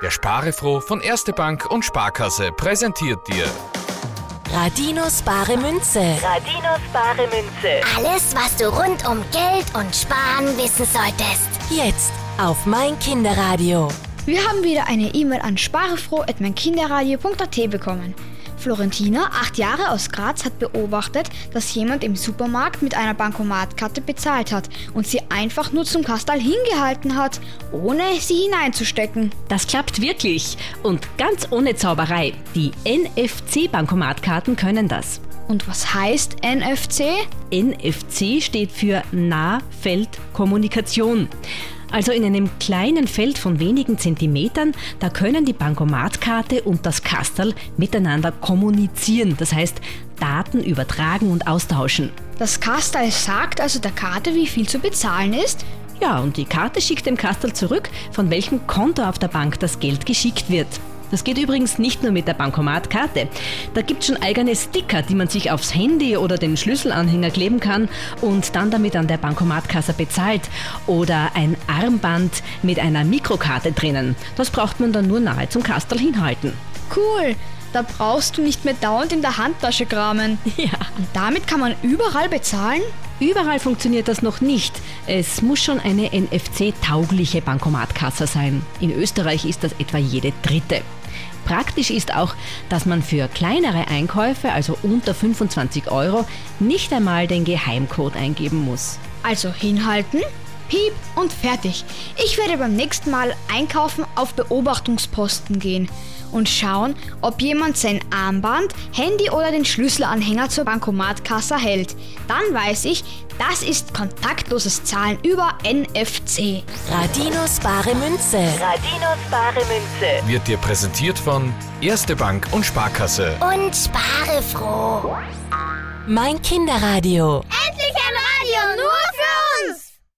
Der Sparefroh von Erste Bank und Sparkasse präsentiert dir Radinos bare Münze. Radinos bare Münze. Alles, was du rund um Geld und Sparen wissen solltest. Jetzt auf mein Kinderradio. Wir haben wieder eine E-Mail an sparefroh.meinkinderradio.at bekommen. Florentina, acht Jahre aus Graz, hat beobachtet, dass jemand im Supermarkt mit einer Bankomatkarte bezahlt hat und sie einfach nur zum Kastal hingehalten hat, ohne sie hineinzustecken. Das klappt wirklich und ganz ohne Zauberei. Die NFC-Bankomatkarten können das. Und was heißt NFC? NFC steht für Nahfeldkommunikation. Also in einem kleinen Feld von wenigen Zentimetern, da können die Bankomatkarte und das Kastel miteinander kommunizieren, das heißt Daten übertragen und austauschen. Das Kastal sagt also der Karte, wie viel zu bezahlen ist? Ja, und die Karte schickt dem Kastel zurück, von welchem Konto auf der Bank das Geld geschickt wird. Das geht übrigens nicht nur mit der Bankomatkarte. Da gibt es schon eigene Sticker, die man sich aufs Handy oder den Schlüsselanhänger kleben kann und dann damit an der Bankomatkasse bezahlt. Oder ein Armband mit einer Mikrokarte drinnen. Das braucht man dann nur nahe zum Kastel hinhalten. Cool, da brauchst du nicht mehr dauernd in der Handtasche kramen. Ja. Und damit kann man überall bezahlen? Überall funktioniert das noch nicht. Es muss schon eine NFC-taugliche Bankomatkasse sein. In Österreich ist das etwa jede dritte. Praktisch ist auch, dass man für kleinere Einkäufe, also unter 25 Euro, nicht einmal den Geheimcode eingeben muss. Also hinhalten, piep und fertig. Ich werde beim nächsten Mal einkaufen auf Beobachtungsposten gehen und schauen, ob jemand sein Armband, Handy oder den Schlüsselanhänger zur Bankomatkasse hält. Dann weiß ich, das ist kontaktloses Zahlen über NFC. Radinos bare Münze. Radinos bare Münze. wird dir präsentiert von Erste Bank und Sparkasse. Und spare froh. Mein Kinderradio. Endlich!